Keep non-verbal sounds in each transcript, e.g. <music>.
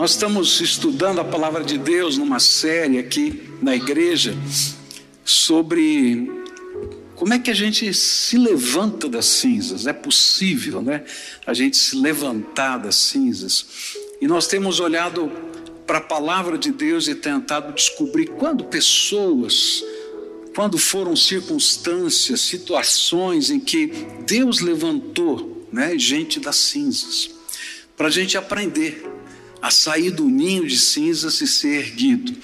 Nós estamos estudando a palavra de Deus numa série aqui na igreja sobre como é que a gente se levanta das cinzas. É possível, né? A gente se levantar das cinzas. E nós temos olhado para a palavra de Deus e tentado descobrir quando pessoas, quando foram circunstâncias, situações em que Deus levantou, né, gente das cinzas, para a gente aprender a sair do ninho de cinzas e ser erguido.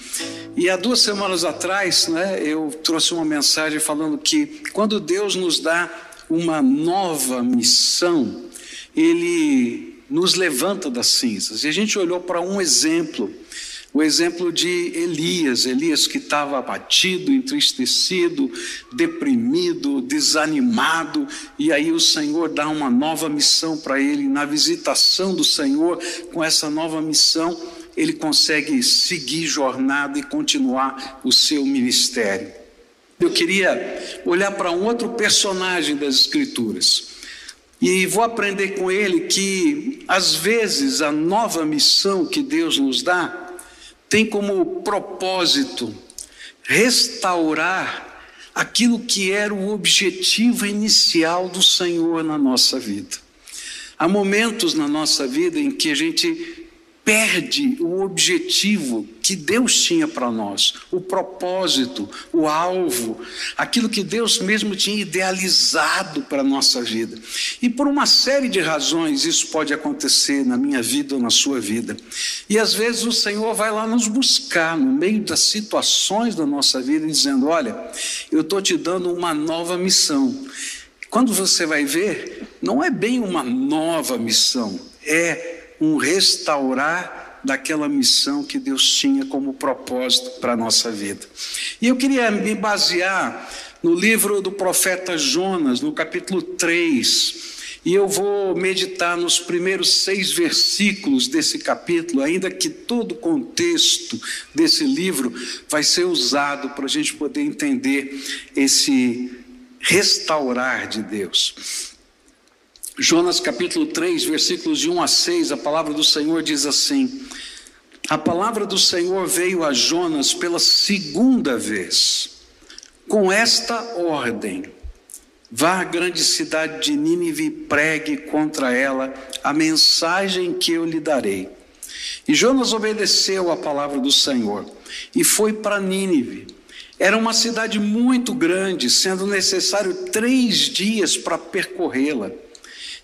E há duas semanas atrás, né, eu trouxe uma mensagem falando que quando Deus nos dá uma nova missão, Ele nos levanta das cinzas. E a gente olhou para um exemplo o exemplo de Elias, Elias que estava abatido, entristecido, deprimido, desanimado, e aí o Senhor dá uma nova missão para ele. Na visitação do Senhor, com essa nova missão, ele consegue seguir jornada e continuar o seu ministério. Eu queria olhar para um outro personagem das Escrituras. E vou aprender com ele que, às vezes, a nova missão que Deus nos dá tem como propósito restaurar aquilo que era o objetivo inicial do Senhor na nossa vida. Há momentos na nossa vida em que a gente perde o objetivo que Deus tinha para nós, o propósito, o alvo, aquilo que Deus mesmo tinha idealizado para a nossa vida. E por uma série de razões isso pode acontecer na minha vida ou na sua vida. E às vezes o Senhor vai lá nos buscar no meio das situações da nossa vida, dizendo: Olha, eu estou te dando uma nova missão. Quando você vai ver, não é bem uma nova missão, é um restaurar daquela missão que Deus tinha como propósito para a nossa vida. E eu queria me basear no livro do profeta Jonas, no capítulo 3. E eu vou meditar nos primeiros seis versículos desse capítulo, ainda que todo o contexto desse livro vai ser usado para a gente poder entender esse restaurar de Deus. Jonas capítulo 3, versículos de 1 a 6, a palavra do Senhor diz assim: A palavra do Senhor veio a Jonas pela segunda vez, com esta ordem: Vá à grande cidade de Nínive e pregue contra ela a mensagem que eu lhe darei. E Jonas obedeceu à palavra do Senhor e foi para Nínive. Era uma cidade muito grande, sendo necessário três dias para percorrê-la.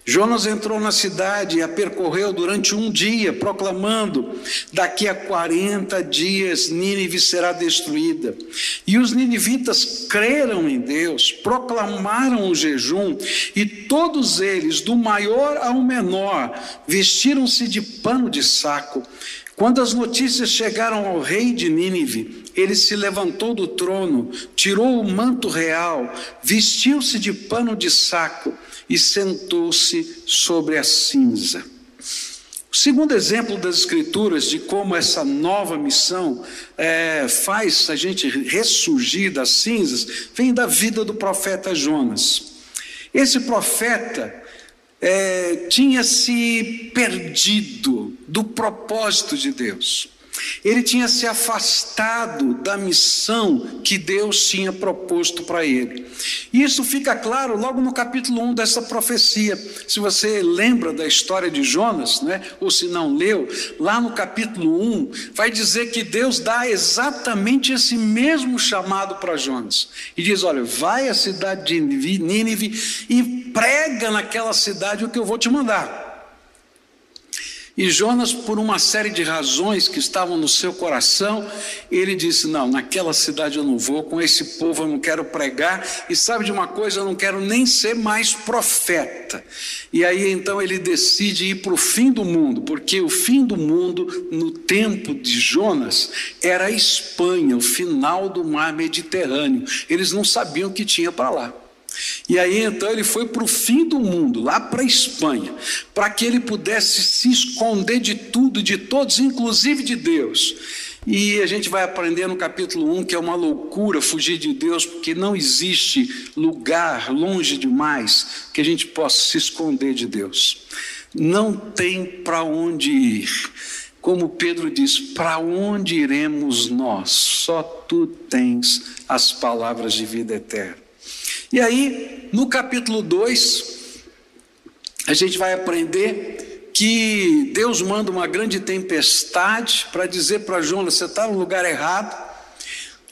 Jonas entrou na cidade e a percorreu durante um dia, proclamando: daqui a 40 dias Nínive será destruída. E os ninivitas creram em Deus, proclamaram o jejum, e todos eles, do maior ao menor, vestiram-se de pano de saco. Quando as notícias chegaram ao rei de Nínive, ele se levantou do trono, tirou o manto real, vestiu-se de pano de saco e sentou-se sobre a cinza. O segundo exemplo das Escrituras de como essa nova missão é, faz a gente ressurgir das cinzas vem da vida do profeta Jonas. Esse profeta é, tinha se perdido do propósito de Deus. Ele tinha se afastado da missão que Deus tinha proposto para ele. Isso fica claro logo no capítulo 1 dessa profecia. Se você lembra da história de Jonas, né, ou se não leu, lá no capítulo 1, vai dizer que Deus dá exatamente esse mesmo chamado para Jonas. E diz: Olha, vai à cidade de Nínive e prega naquela cidade o que eu vou te mandar. E Jonas, por uma série de razões que estavam no seu coração, ele disse: Não, naquela cidade eu não vou, com esse povo eu não quero pregar, e sabe de uma coisa, eu não quero nem ser mais profeta. E aí então ele decide ir para o fim do mundo, porque o fim do mundo, no tempo de Jonas, era a Espanha, o final do mar Mediterrâneo. Eles não sabiam o que tinha para lá. E aí então ele foi para o fim do mundo, lá para a Espanha, para que ele pudesse se esconder de tudo de todos, inclusive de Deus. E a gente vai aprender no capítulo 1 que é uma loucura fugir de Deus, porque não existe lugar longe demais que a gente possa se esconder de Deus. Não tem para onde ir. como Pedro diz: Para onde iremos nós? Só tu tens as palavras de vida eterna. E aí, no capítulo 2, a gente vai aprender que Deus manda uma grande tempestade para dizer para Jonas: você está no lugar errado.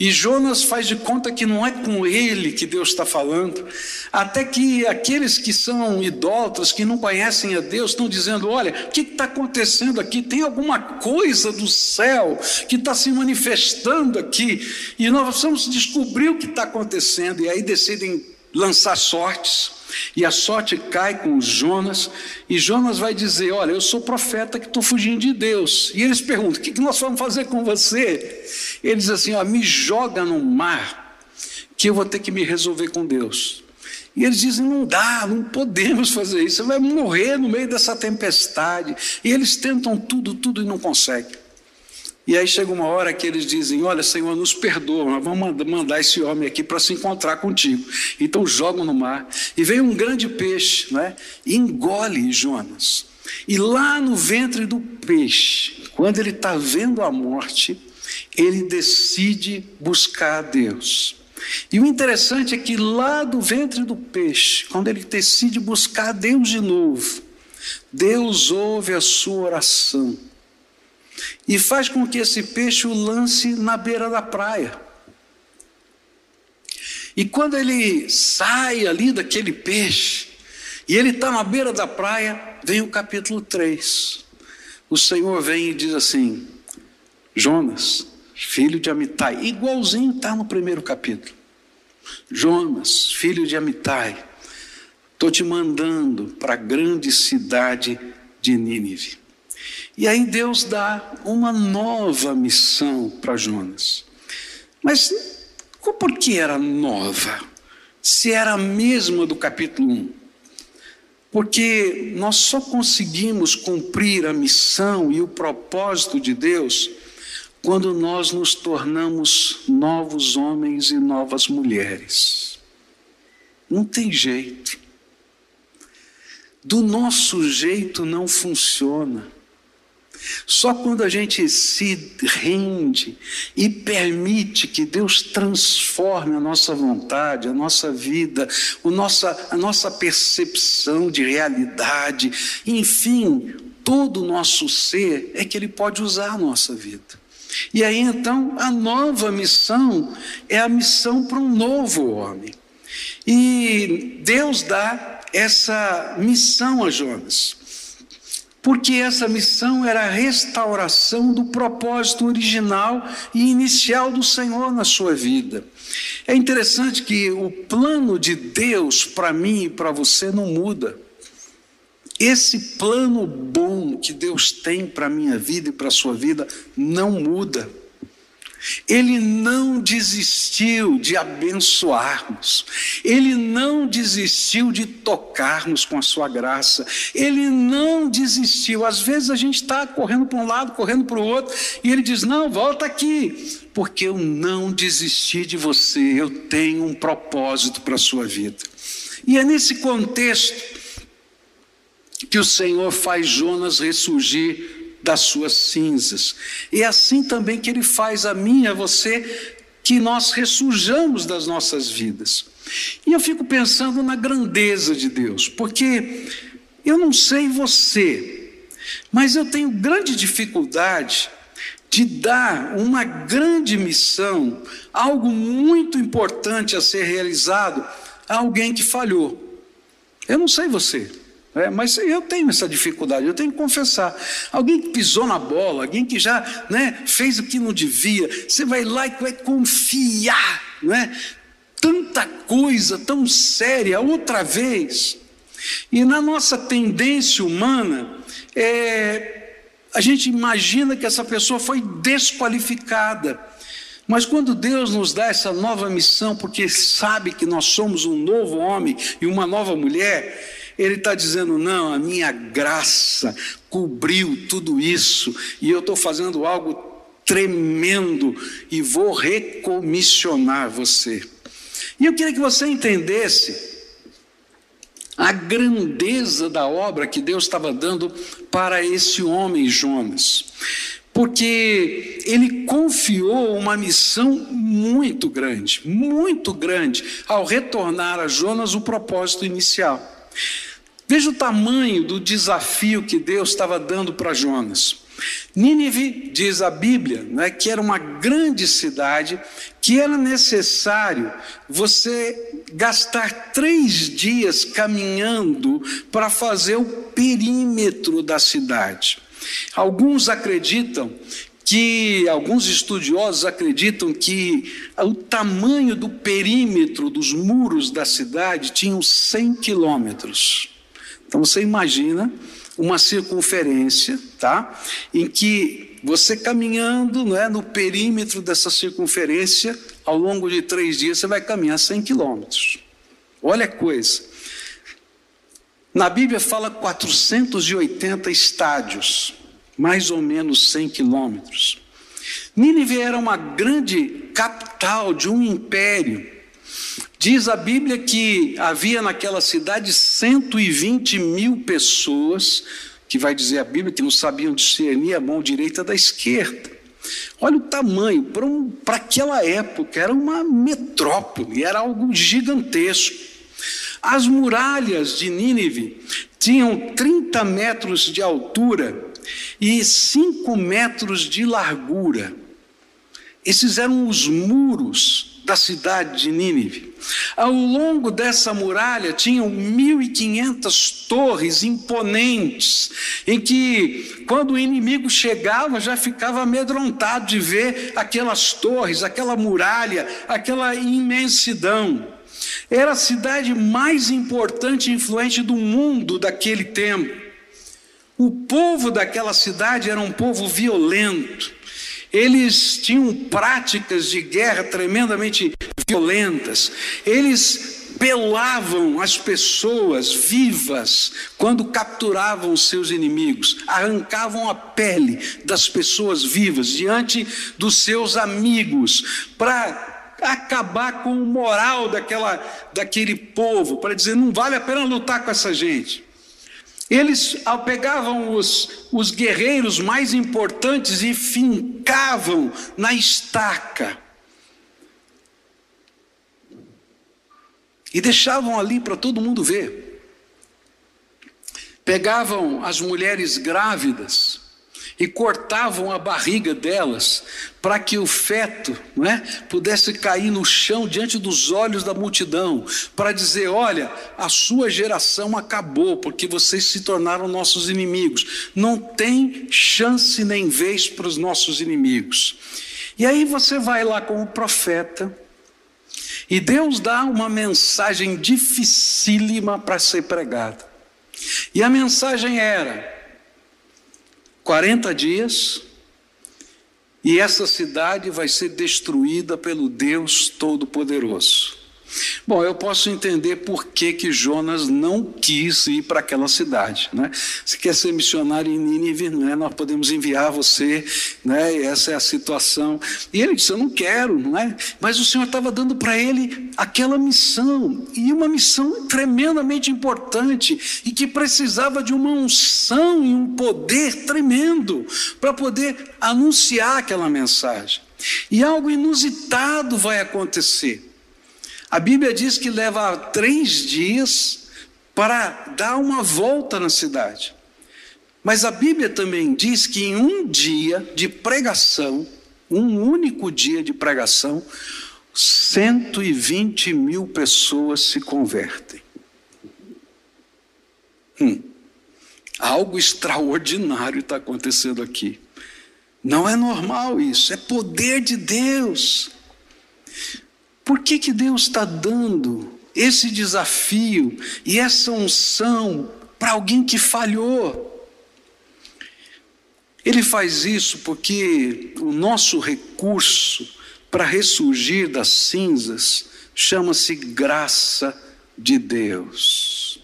E Jonas faz de conta que não é com ele que Deus está falando, até que aqueles que são idólatras, que não conhecem a Deus, estão dizendo: olha, o que está acontecendo aqui? Tem alguma coisa do céu que está se manifestando aqui, e nós precisamos descobrir o que está acontecendo, e aí decidem lançar sortes. E a sorte cai com Jonas, e Jonas vai dizer: Olha, eu sou profeta que estou fugindo de Deus. E eles perguntam: O que nós vamos fazer com você? Ele diz assim: ó, Me joga no mar, que eu vou ter que me resolver com Deus. E eles dizem: Não dá, não podemos fazer isso, você vai morrer no meio dessa tempestade. E eles tentam tudo, tudo e não conseguem. E aí chega uma hora que eles dizem: Olha, Senhor, nos perdoa, nós vamos mandar esse homem aqui para se encontrar contigo. Então jogam no mar e vem um grande peixe, né? Engole Jonas. E lá no ventre do peixe, quando ele está vendo a morte, ele decide buscar a Deus. E o interessante é que lá do ventre do peixe, quando ele decide buscar a Deus de novo, Deus ouve a sua oração e faz com que esse peixe o lance na beira da praia. E quando ele sai ali daquele peixe, e ele está na beira da praia, vem o capítulo 3. O Senhor vem e diz assim: Jonas, filho de Amitai, igualzinho está no primeiro capítulo. Jonas, filho de Amitai, estou te mandando para a grande cidade de Nínive. E aí Deus dá uma nova missão para Jonas. Mas por que era nova? Se era a mesma do capítulo 1. Porque nós só conseguimos cumprir a missão e o propósito de Deus quando nós nos tornamos novos homens e novas mulheres. Não tem jeito. Do nosso jeito não funciona. Só quando a gente se rende e permite que Deus transforme a nossa vontade, a nossa vida, o nossa, a nossa percepção de realidade, enfim, todo o nosso ser, é que Ele pode usar a nossa vida. E aí então a nova missão é a missão para um novo homem. E Deus dá essa missão a Jonas. Porque essa missão era a restauração do propósito original e inicial do Senhor na sua vida. É interessante que o plano de Deus para mim e para você não muda. Esse plano bom que Deus tem para a minha vida e para a sua vida não muda. Ele não desistiu de abençoarmos, ele não desistiu de tocarmos com a sua graça, ele não desistiu. Às vezes a gente está correndo para um lado, correndo para o outro, e ele diz: Não, volta aqui, porque eu não desisti de você, eu tenho um propósito para a sua vida. E é nesse contexto que o Senhor faz Jonas ressurgir das suas cinzas. E é assim também que ele faz a mim a você que nós ressurjamos das nossas vidas. E eu fico pensando na grandeza de Deus, porque eu não sei você, mas eu tenho grande dificuldade de dar uma grande missão, algo muito importante a ser realizado a alguém que falhou. Eu não sei você. É, mas eu tenho essa dificuldade, eu tenho que confessar. Alguém que pisou na bola, alguém que já né, fez o que não devia, você vai lá e vai confiar, né? Tanta coisa tão séria outra vez. E na nossa tendência humana, é, a gente imagina que essa pessoa foi desqualificada. Mas quando Deus nos dá essa nova missão, porque sabe que nós somos um novo homem e uma nova mulher, ele está dizendo: não, a minha graça cobriu tudo isso, e eu estou fazendo algo tremendo e vou recomissionar você. E eu queria que você entendesse a grandeza da obra que Deus estava dando para esse homem Jonas. Porque ele confiou uma missão muito grande, muito grande, ao retornar a Jonas o propósito inicial. Veja o tamanho do desafio que Deus estava dando para Jonas. Nínive, diz a Bíblia, né, que era uma grande cidade, que era necessário você gastar três dias caminhando para fazer o perímetro da cidade. Alguns acreditam que, alguns estudiosos acreditam que o tamanho do perímetro dos muros da cidade tinham 100 quilômetros. Então você imagina uma circunferência, tá? Em que você caminhando não é, no perímetro dessa circunferência, ao longo de três dias, você vai caminhar 100 quilômetros. Olha a coisa. Na Bíblia fala 480 estádios, mais ou menos 100 quilômetros. Nínive era uma grande capital de um império Diz a Bíblia que havia naquela cidade 120 mil pessoas, que vai dizer a Bíblia que não sabiam discernir a mão direita da esquerda. Olha o tamanho, para um, aquela época era uma metrópole, era algo gigantesco. As muralhas de Nínive tinham 30 metros de altura e 5 metros de largura. Esses eram os muros da cidade de Nínive. Ao longo dessa muralha tinham 1.500 torres imponentes, em que, quando o inimigo chegava, já ficava amedrontado de ver aquelas torres, aquela muralha, aquela imensidão. Era a cidade mais importante e influente do mundo daquele tempo. O povo daquela cidade era um povo violento eles tinham práticas de guerra tremendamente violentas, eles pelavam as pessoas vivas quando capturavam seus inimigos, arrancavam a pele das pessoas vivas diante dos seus amigos para acabar com o moral daquela, daquele povo, para dizer não vale a pena lutar com essa gente. Eles pegavam os, os guerreiros mais importantes e fincavam na estaca. E deixavam ali para todo mundo ver. Pegavam as mulheres grávidas e cortavam a barriga delas para que o feto é, pudesse cair no chão diante dos olhos da multidão, para dizer: olha, a sua geração acabou, porque vocês se tornaram nossos inimigos. Não tem chance nem vez para os nossos inimigos. E aí você vai lá como profeta, e Deus dá uma mensagem dificílima para ser pregada. E a mensagem era: 40 dias, e essa cidade vai ser destruída pelo Deus Todo-Poderoso. Bom, eu posso entender por que, que Jonas não quis ir para aquela cidade. Né? Se quer ser missionário em Nínive, né, nós podemos enviar você, né, essa é a situação. E ele disse: Eu não quero, não é? mas o Senhor estava dando para ele aquela missão, e uma missão tremendamente importante, e que precisava de uma unção e um poder tremendo para poder anunciar aquela mensagem. E algo inusitado vai acontecer. A Bíblia diz que leva três dias para dar uma volta na cidade. Mas a Bíblia também diz que em um dia de pregação, um único dia de pregação, 120 mil pessoas se convertem. Hum, algo extraordinário está acontecendo aqui. Não é normal isso, é poder de Deus. Por que, que Deus está dando esse desafio e essa unção para alguém que falhou? Ele faz isso porque o nosso recurso para ressurgir das cinzas chama-se graça de Deus.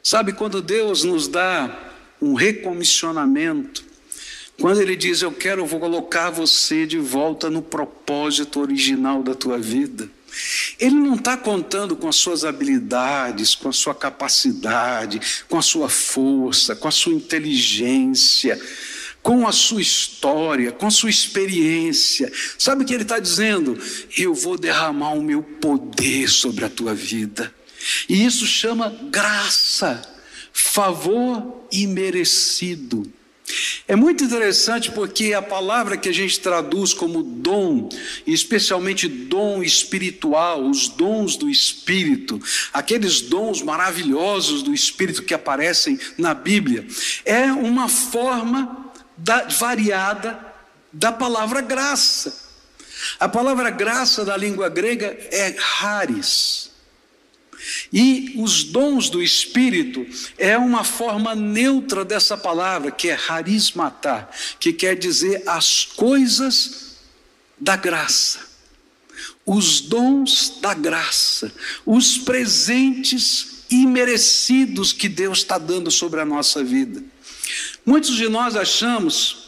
Sabe, quando Deus nos dá um recomissionamento, quando ele diz, Eu quero vou colocar você de volta no propósito original da tua vida, Ele não está contando com as suas habilidades, com a sua capacidade, com a sua força, com a sua inteligência, com a sua história, com a sua experiência. Sabe o que ele está dizendo? Eu vou derramar o meu poder sobre a tua vida. E isso chama graça, favor imerecido. É muito interessante porque a palavra que a gente traduz como dom, especialmente dom espiritual, os dons do Espírito, aqueles dons maravilhosos do Espírito que aparecem na Bíblia, é uma forma da, variada da palavra graça. A palavra graça na língua grega é haris. E os dons do Espírito é uma forma neutra dessa palavra, que é harismatá, que quer dizer as coisas da graça. Os dons da graça, os presentes imerecidos que Deus está dando sobre a nossa vida. Muitos de nós achamos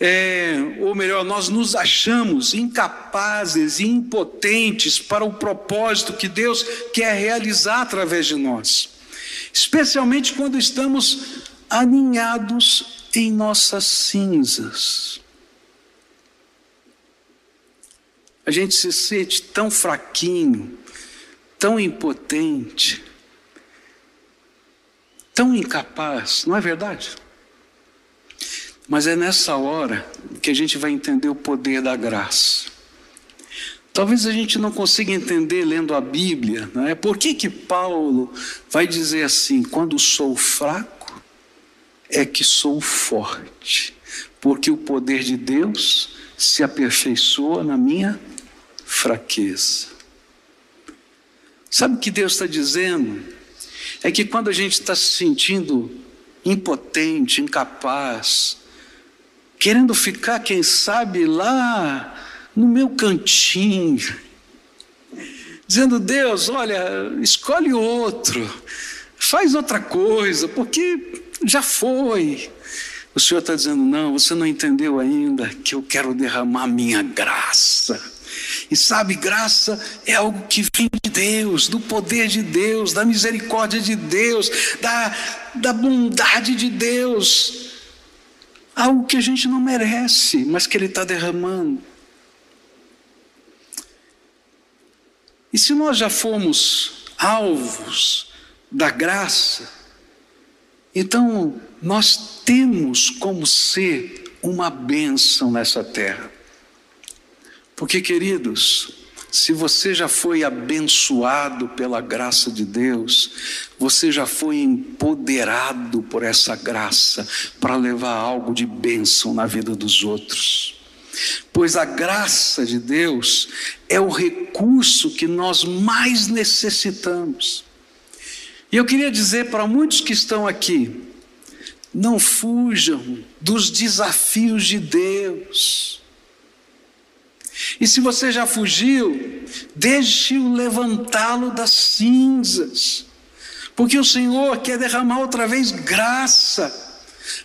é, ou melhor, nós nos achamos incapazes e impotentes para o propósito que Deus quer realizar através de nós, especialmente quando estamos aninhados em nossas cinzas. A gente se sente tão fraquinho, tão impotente, tão incapaz, não é verdade? Mas é nessa hora que a gente vai entender o poder da graça. Talvez a gente não consiga entender lendo a Bíblia, não é? Por que que Paulo vai dizer assim: quando sou fraco, é que sou forte, porque o poder de Deus se aperfeiçoa na minha fraqueza. Sabe o que Deus está dizendo? É que quando a gente está se sentindo impotente, incapaz, querendo ficar, quem sabe, lá no meu cantinho, dizendo: Deus, olha, escolhe outro, faz outra coisa, porque já foi. O Senhor está dizendo: não, você não entendeu ainda que eu quero derramar minha graça. E sabe, graça é algo que vem de Deus, do poder de Deus, da misericórdia de Deus, da, da bondade de Deus algo que a gente não merece, mas que Ele está derramando. E se nós já fomos alvos da graça, então nós temos como ser uma bênção nessa terra. Porque, queridos, se você já foi abençoado pela graça de Deus, você já foi empoderado por essa graça para levar algo de bênção na vida dos outros. Pois a graça de Deus é o recurso que nós mais necessitamos. E eu queria dizer para muitos que estão aqui: não fujam dos desafios de Deus. E se você já fugiu, deixe-o levantá-lo das cinzas, porque o Senhor quer derramar outra vez graça,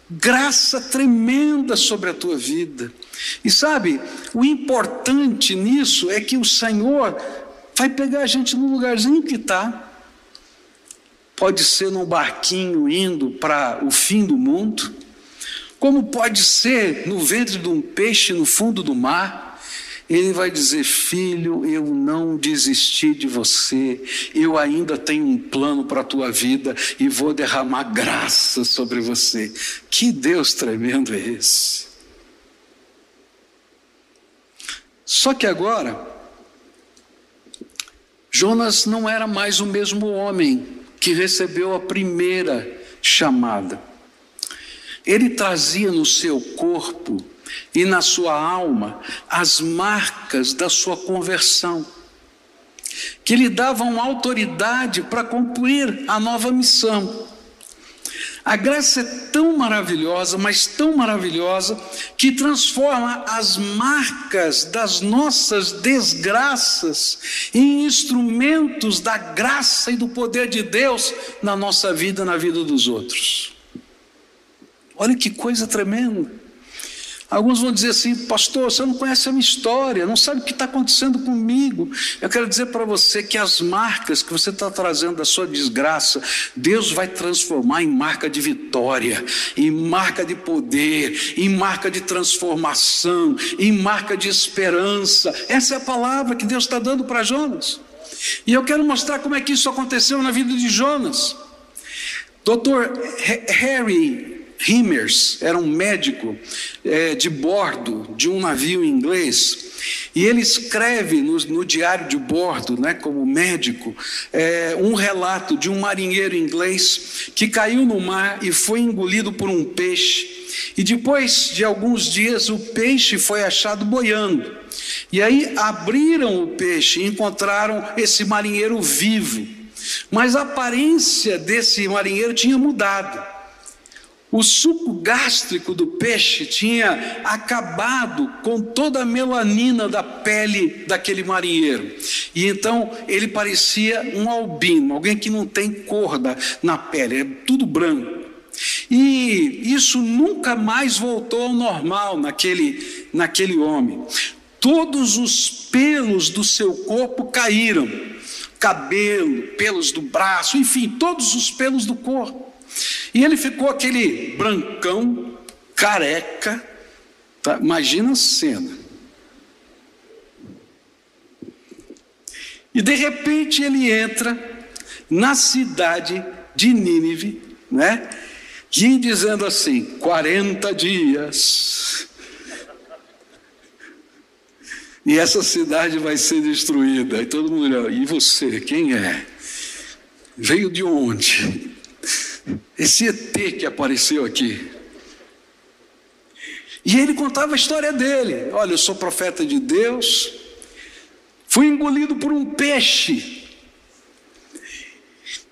graça tremenda sobre a tua vida. E sabe, o importante nisso é que o Senhor vai pegar a gente no lugarzinho que está. Pode ser num barquinho indo para o fim do mundo, como pode ser no ventre de um peixe no fundo do mar ele vai dizer: Filho, eu não desisti de você, eu ainda tenho um plano para a tua vida e vou derramar graça sobre você. Que Deus tremendo é esse? Só que agora, Jonas não era mais o mesmo homem que recebeu a primeira chamada. Ele trazia no seu corpo e na sua alma as marcas da sua conversão, que lhe davam autoridade para cumprir a nova missão. A graça é tão maravilhosa, mas tão maravilhosa, que transforma as marcas das nossas desgraças em instrumentos da graça e do poder de Deus na nossa vida, na vida dos outros. Olha que coisa tremenda. Alguns vão dizer assim, pastor, você não conhece a minha história, não sabe o que está acontecendo comigo. Eu quero dizer para você que as marcas que você está trazendo da sua desgraça, Deus vai transformar em marca de vitória, em marca de poder, em marca de transformação, em marca de esperança. Essa é a palavra que Deus está dando para Jonas. E eu quero mostrar como é que isso aconteceu na vida de Jonas. Doutor Harry Himmers era um médico é, de bordo de um navio inglês. E ele escreve no, no diário de bordo, né, como médico, é, um relato de um marinheiro inglês que caiu no mar e foi engolido por um peixe. E depois de alguns dias, o peixe foi achado boiando. E aí abriram o peixe e encontraram esse marinheiro vivo. Mas a aparência desse marinheiro tinha mudado. O suco gástrico do peixe tinha acabado com toda a melanina da pele daquele marinheiro. E então ele parecia um albino, alguém que não tem cor na pele, é tudo branco. E isso nunca mais voltou ao normal naquele, naquele homem. Todos os pelos do seu corpo caíram cabelo, pelos do braço, enfim, todos os pelos do corpo. E ele ficou aquele brancão, careca. Tá? Imagina a cena. E de repente ele entra na cidade de Nínive, né? E dizendo assim: 40 dias. E essa cidade vai ser destruída. E todo mundo olha, e você, quem é? Veio de onde? Esse ET que apareceu aqui. E ele contava a história dele. Olha, eu sou profeta de Deus, fui engolido por um peixe.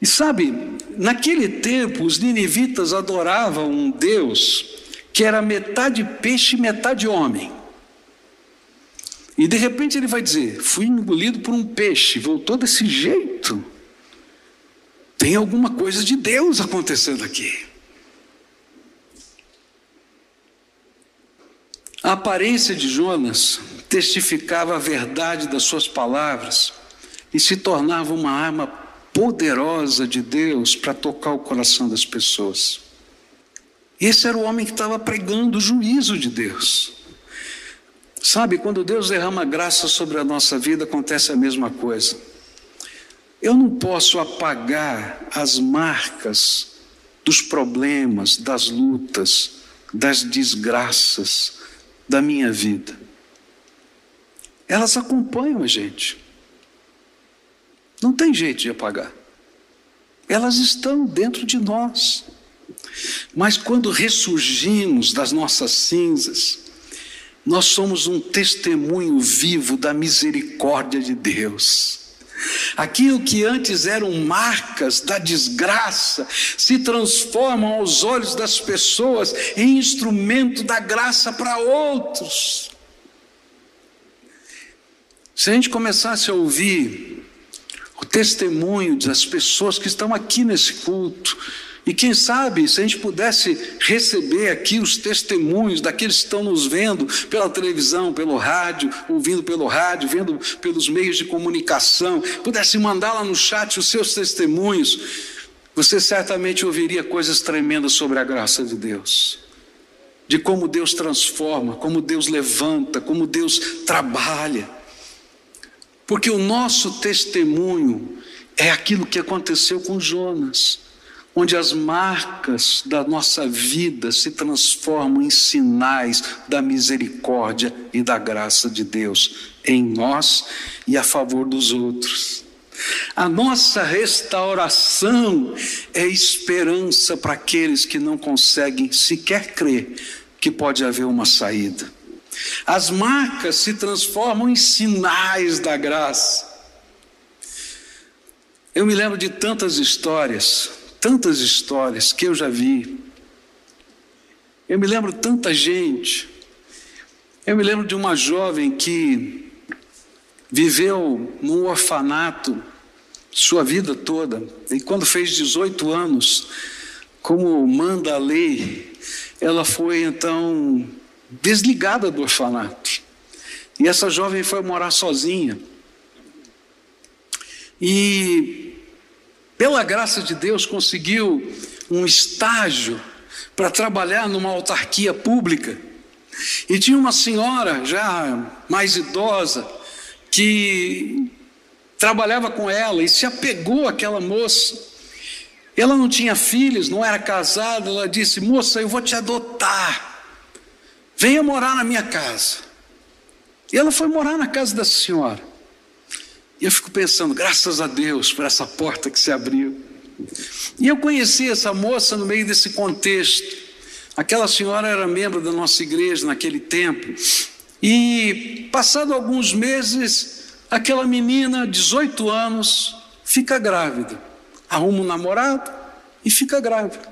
E sabe, naquele tempo os ninivitas adoravam um Deus que era metade peixe e metade homem. E de repente ele vai dizer: fui engolido por um peixe, voltou desse jeito. Tem alguma coisa de Deus acontecendo aqui. A aparência de Jonas testificava a verdade das suas palavras e se tornava uma arma poderosa de Deus para tocar o coração das pessoas. Esse era o homem que estava pregando o juízo de Deus. Sabe, quando Deus derrama graça sobre a nossa vida, acontece a mesma coisa. Eu não posso apagar as marcas dos problemas, das lutas, das desgraças da minha vida. Elas acompanham a gente. Não tem jeito de apagar. Elas estão dentro de nós. Mas quando ressurgimos das nossas cinzas, nós somos um testemunho vivo da misericórdia de Deus. Aquilo que antes eram marcas da desgraça se transformam aos olhos das pessoas em instrumento da graça para outros. Se a gente começasse a ouvir o testemunho das pessoas que estão aqui nesse culto, e quem sabe, se a gente pudesse receber aqui os testemunhos daqueles que estão nos vendo pela televisão, pelo rádio, ouvindo pelo rádio, vendo pelos meios de comunicação, pudesse mandar lá no chat os seus testemunhos, você certamente ouviria coisas tremendas sobre a graça de Deus. De como Deus transforma, como Deus levanta, como Deus trabalha. Porque o nosso testemunho é aquilo que aconteceu com Jonas onde as marcas da nossa vida se transformam em sinais da misericórdia e da graça de Deus em nós e a favor dos outros. A nossa restauração é esperança para aqueles que não conseguem sequer crer que pode haver uma saída. As marcas se transformam em sinais da graça. Eu me lembro de tantas histórias tantas histórias que eu já vi. Eu me lembro tanta gente. Eu me lembro de uma jovem que viveu num orfanato sua vida toda, e quando fez 18 anos, como manda a lei, ela foi então desligada do orfanato. E essa jovem foi morar sozinha. E, pela graça de Deus, conseguiu um estágio para trabalhar numa autarquia pública. E tinha uma senhora já mais idosa que trabalhava com ela e se apegou àquela moça. Ela não tinha filhos, não era casada. Ela disse: Moça, eu vou te adotar. Venha morar na minha casa. E ela foi morar na casa dessa senhora. E eu fico pensando, graças a Deus por essa porta que se abriu. E eu conheci essa moça no meio desse contexto. Aquela senhora era membro da nossa igreja naquele tempo. E, passado alguns meses, aquela menina, 18 anos, fica grávida arruma um namorado e fica grávida.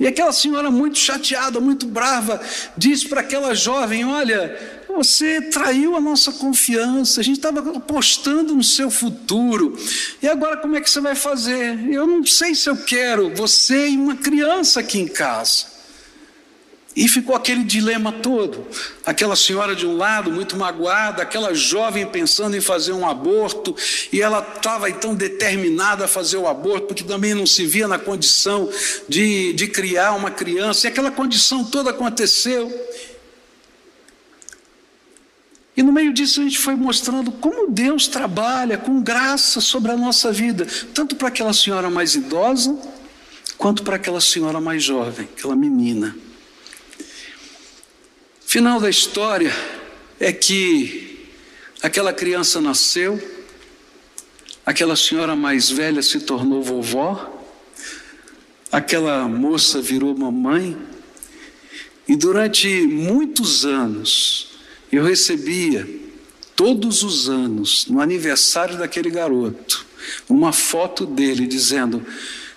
E aquela senhora, muito chateada, muito brava, diz para aquela jovem: Olha, você traiu a nossa confiança, a gente estava apostando no seu futuro, e agora como é que você vai fazer? Eu não sei se eu quero você e uma criança aqui em casa. E ficou aquele dilema todo. Aquela senhora de um lado, muito magoada, aquela jovem pensando em fazer um aborto, e ela estava então determinada a fazer o aborto, porque também não se via na condição de, de criar uma criança, e aquela condição toda aconteceu. E no meio disso a gente foi mostrando como Deus trabalha com graça sobre a nossa vida, tanto para aquela senhora mais idosa, quanto para aquela senhora mais jovem, aquela menina. Final da história é que aquela criança nasceu, aquela senhora mais velha se tornou vovó, aquela moça virou mamãe, e durante muitos anos eu recebia, todos os anos, no aniversário daquele garoto, uma foto dele dizendo: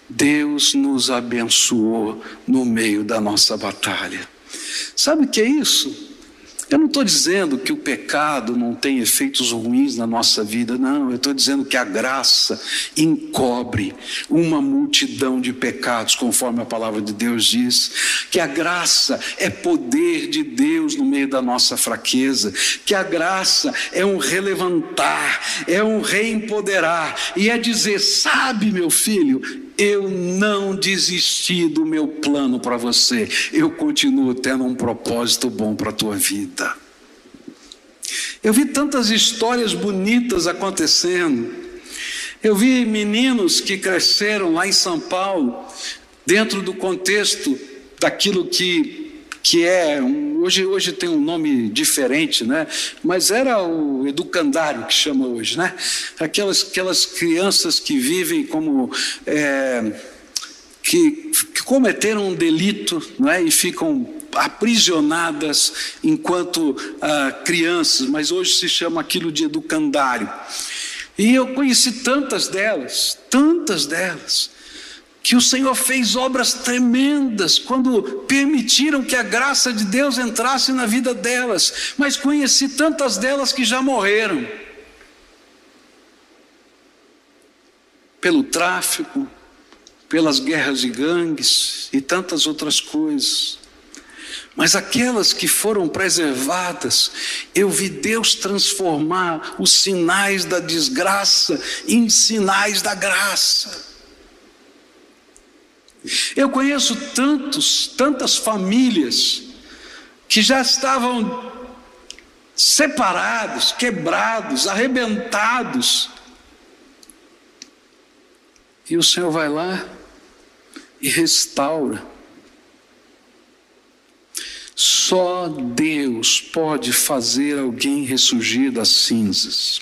Deus nos abençoou no meio da nossa batalha. Sabe o que é isso? Eu não estou dizendo que o pecado não tem efeitos ruins na nossa vida, não. Eu estou dizendo que a graça encobre uma multidão de pecados, conforme a palavra de Deus diz. Que a graça é poder de Deus no meio da nossa fraqueza. Que a graça é um relevantar, é um reempoderar. E é dizer: sabe, meu filho, eu não desisti do meu plano para você, eu continuo tendo um propósito bom para a tua vida. Eu vi tantas histórias bonitas acontecendo. Eu vi meninos que cresceram lá em São Paulo, dentro do contexto daquilo que que é hoje hoje tem um nome diferente, né? Mas era o educandário que chama hoje, né? Aquelas aquelas crianças que vivem como é, que, que, cometeram um delito, não é? E ficam aprisionadas enquanto ah, crianças, mas hoje se chama aquilo de educandário. E eu conheci tantas delas, tantas delas que o Senhor fez obras tremendas quando permitiram que a graça de Deus entrasse na vida delas, mas conheci tantas delas que já morreram pelo tráfico, pelas guerras e gangues e tantas outras coisas. Mas aquelas que foram preservadas, eu vi Deus transformar os sinais da desgraça em sinais da graça. Eu conheço tantos, tantas famílias que já estavam separados, quebrados, arrebentados. E o Senhor vai lá e restaura. Só Deus pode fazer alguém ressurgir das cinzas.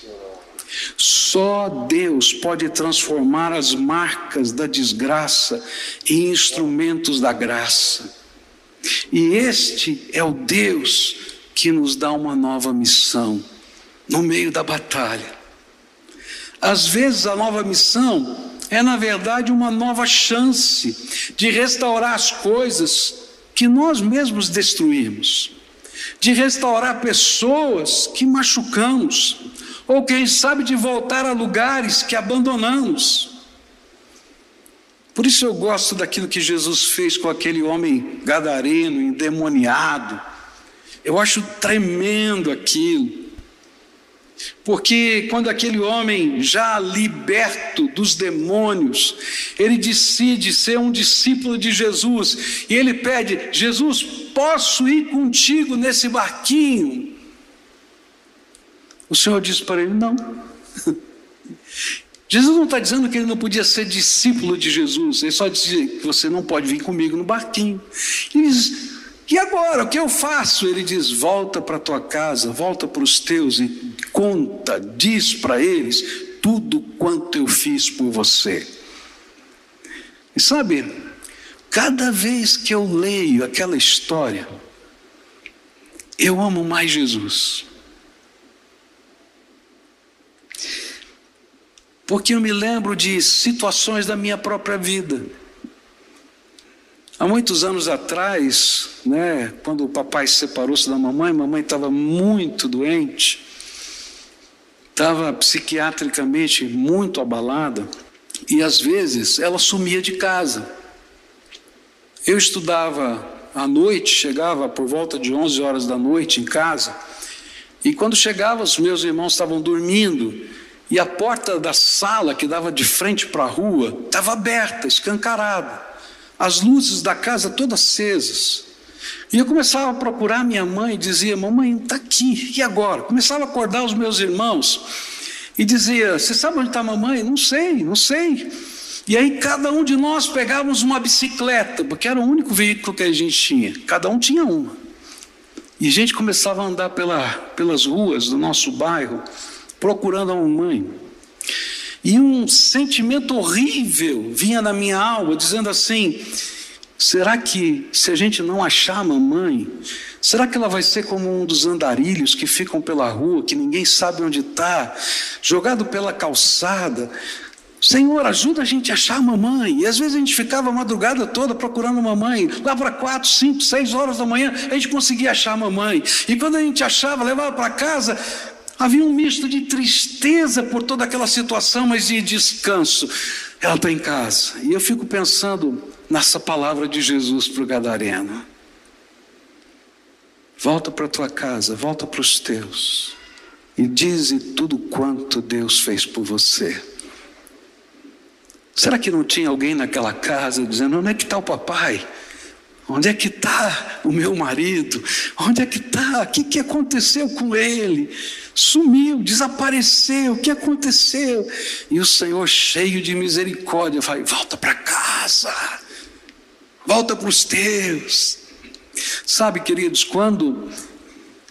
Só Deus pode transformar as marcas da desgraça em instrumentos da graça. E este é o Deus que nos dá uma nova missão no meio da batalha. Às vezes a nova missão é, na verdade, uma nova chance de restaurar as coisas que nós mesmos destruímos, de restaurar pessoas que machucamos, ou quem sabe de voltar a lugares que abandonamos. Por isso eu gosto daquilo que Jesus fez com aquele homem gadareno, endemoniado, Eu acho tremendo aquilo. Porque quando aquele homem, já liberto dos demônios, ele decide ser um discípulo de Jesus, e ele pede: Jesus, posso ir contigo nesse barquinho? O Senhor diz para ele: Não. <laughs> Jesus não está dizendo que ele não podia ser discípulo de Jesus, ele só diz que você não pode vir comigo no barquinho. Ele diz: E agora, o que eu faço? Ele diz: Volta para tua casa, volta para os teus e conta, diz para eles tudo quanto eu fiz por você. E sabe, cada vez que eu leio aquela história, eu amo mais Jesus. Porque eu me lembro de situações da minha própria vida. Há muitos anos atrás, né, quando o papai separou-se da mamãe, mamãe estava muito doente, estava psiquiatricamente muito abalada, e às vezes ela sumia de casa. Eu estudava à noite, chegava por volta de 11 horas da noite em casa, e quando chegava, os meus irmãos estavam dormindo, e a porta da sala que dava de frente para a rua estava aberta, escancarada. As luzes da casa todas acesas. E eu começava a procurar minha mãe e dizia: Mamãe, está aqui, e agora? Começava a acordar os meus irmãos e dizia: Você sabe onde está a mamãe? Não sei, não sei. E aí cada um de nós pegávamos uma bicicleta, porque era o único veículo que a gente tinha. Cada um tinha uma. E a gente começava a andar pela, pelas ruas do nosso bairro procurando a mamãe. E um sentimento horrível vinha na minha alma, dizendo assim: será que se a gente não achar a mamãe, será que ela vai ser como um dos andarilhos que ficam pela rua, que ninguém sabe onde está, jogado pela calçada? Senhor, ajuda a gente a achar a mamãe. E às vezes a gente ficava a madrugada toda procurando a mamãe. Lá para quatro, cinco, seis horas da manhã, a gente conseguia achar a mamãe. E quando a gente achava, levava para casa, Havia um misto de tristeza por toda aquela situação, mas de descanso. Ela está em casa. E eu fico pensando nessa palavra de Jesus para o Gadareno. Volta para tua casa, volta para os teus. E dize tudo quanto Deus fez por você. Será que não tinha alguém naquela casa dizendo: onde é que está o papai? Onde é que está o meu marido? Onde é que está? O que, que aconteceu com ele? sumiu, desapareceu, o que aconteceu? E o Senhor, cheio de misericórdia, vai: volta para casa, volta para os teus. Sabe, queridos, quando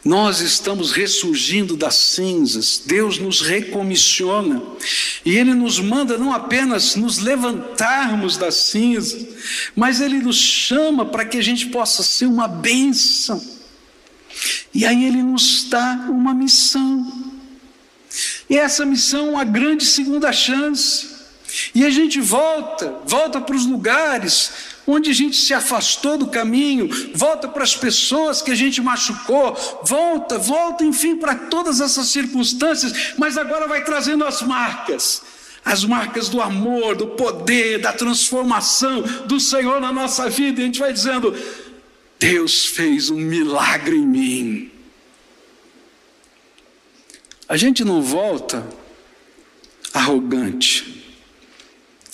nós estamos ressurgindo das cinzas, Deus nos recomissiona e Ele nos manda não apenas nos levantarmos das cinzas, mas Ele nos chama para que a gente possa ser uma bênção. E aí ele nos dá uma missão. E essa missão é uma grande segunda chance. E a gente volta, volta para os lugares onde a gente se afastou do caminho, volta para as pessoas que a gente machucou, volta, volta, enfim, para todas essas circunstâncias, mas agora vai trazendo as marcas. As marcas do amor, do poder, da transformação do Senhor na nossa vida, e a gente vai dizendo: Deus fez um milagre em mim. A gente não volta arrogante.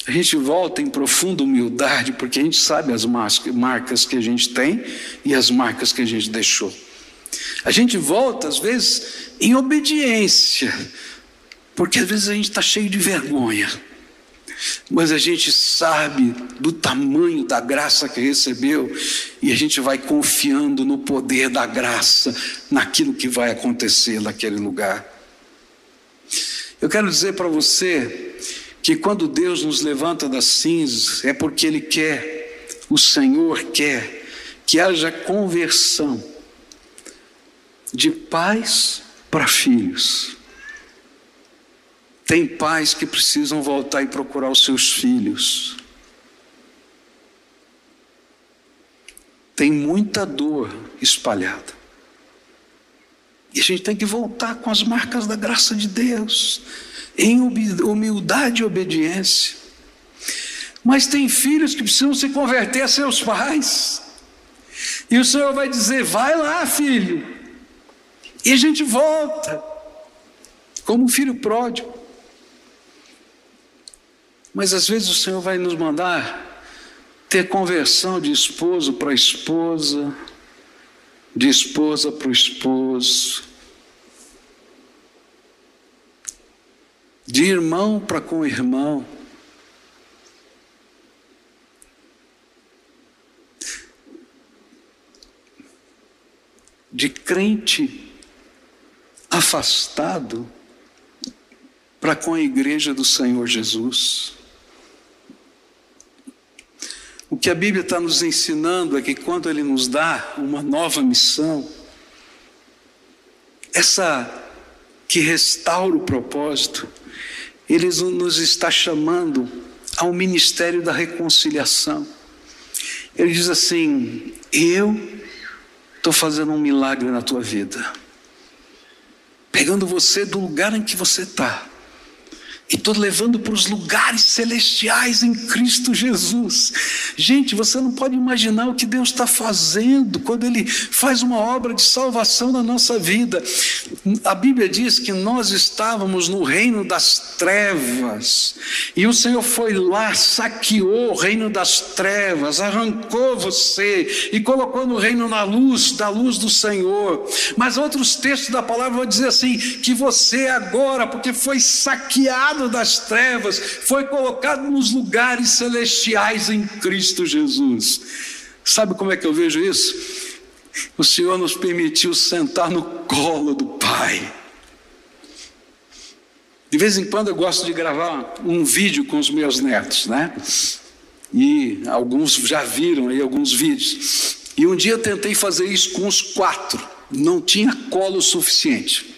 A gente volta em profunda humildade, porque a gente sabe as marcas que a gente tem e as marcas que a gente deixou. A gente volta, às vezes, em obediência, porque às vezes a gente está cheio de vergonha mas a gente sabe do tamanho da graça que recebeu e a gente vai confiando no poder da graça, naquilo que vai acontecer naquele lugar. Eu quero dizer para você que quando Deus nos levanta das cinzas, é porque Ele quer, o Senhor quer, que haja conversão de pais para filhos. Tem pais que precisam voltar e procurar os seus filhos. Tem muita dor espalhada. E a gente tem que voltar com as marcas da graça de Deus, em humildade e obediência. Mas tem filhos que precisam se converter a seus pais. E o Senhor vai dizer: vai lá, filho. E a gente volta, como um filho pródigo. Mas às vezes o Senhor vai nos mandar ter conversão de esposo para esposa, de esposa para o esposo, de irmão para com irmão. De crente afastado para com a igreja do Senhor Jesus. O que a Bíblia está nos ensinando é que quando Ele nos dá uma nova missão, essa que restaura o propósito, Ele nos está chamando ao ministério da reconciliação. Ele diz assim: Eu estou fazendo um milagre na tua vida, pegando você do lugar em que você está estou levando para os lugares celestiais em Cristo Jesus. Gente, você não pode imaginar o que Deus está fazendo quando Ele faz uma obra de salvação na nossa vida. A Bíblia diz que nós estávamos no reino das trevas, e o Senhor foi lá, saqueou o reino das trevas, arrancou você e colocou no reino na luz, da luz do Senhor. Mas outros textos da palavra vão dizer assim: que você agora, porque foi saqueado, das trevas, foi colocado nos lugares celestiais em Cristo Jesus. Sabe como é que eu vejo isso? O Senhor nos permitiu sentar no colo do Pai. De vez em quando eu gosto de gravar um vídeo com os meus netos, né? E alguns já viram aí alguns vídeos. E um dia eu tentei fazer isso com os quatro. Não tinha colo suficiente.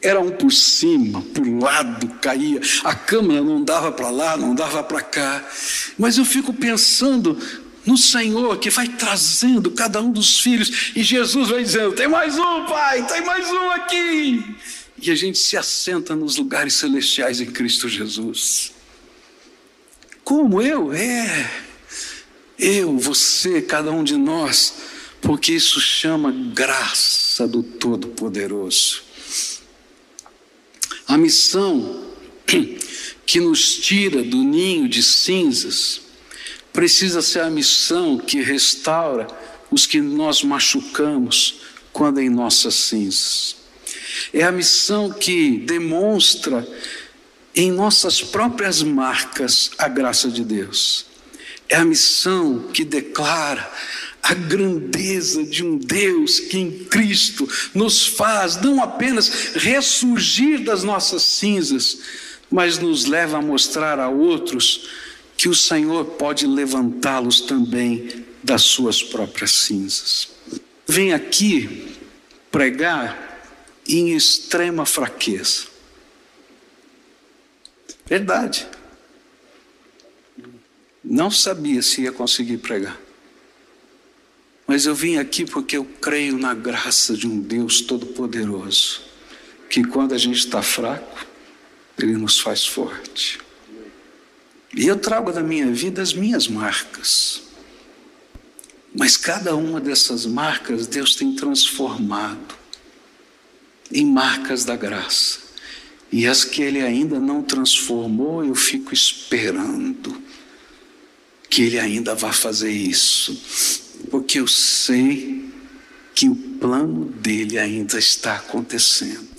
Era um por cima, por lado, caía. A câmera não dava para lá, não dava para cá. Mas eu fico pensando no Senhor que vai trazendo cada um dos filhos. E Jesus vai dizendo: tem mais um, pai, tem mais um aqui. E a gente se assenta nos lugares celestiais em Cristo Jesus. Como eu? É. Eu, você, cada um de nós, porque isso chama graça do Todo-Poderoso. A missão <clears throat> que nos tira do ninho de cinzas precisa ser a missão que restaura os que nós machucamos quando em nossas cinzas. É a missão que demonstra em nossas próprias marcas a graça de Deus. É a missão que declara a grandeza de um Deus que em Cristo nos faz não apenas ressurgir das nossas cinzas, mas nos leva a mostrar a outros que o Senhor pode levantá-los também das suas próprias cinzas. Vem aqui pregar em extrema fraqueza. Verdade. Não sabia se ia conseguir pregar. Mas eu vim aqui porque eu creio na graça de um Deus Todo-Poderoso, que quando a gente está fraco, Ele nos faz forte. E eu trago da minha vida as minhas marcas. Mas cada uma dessas marcas Deus tem transformado em marcas da graça. E as que Ele ainda não transformou, eu fico esperando que Ele ainda vá fazer isso porque eu sei que o plano dele ainda está acontecendo.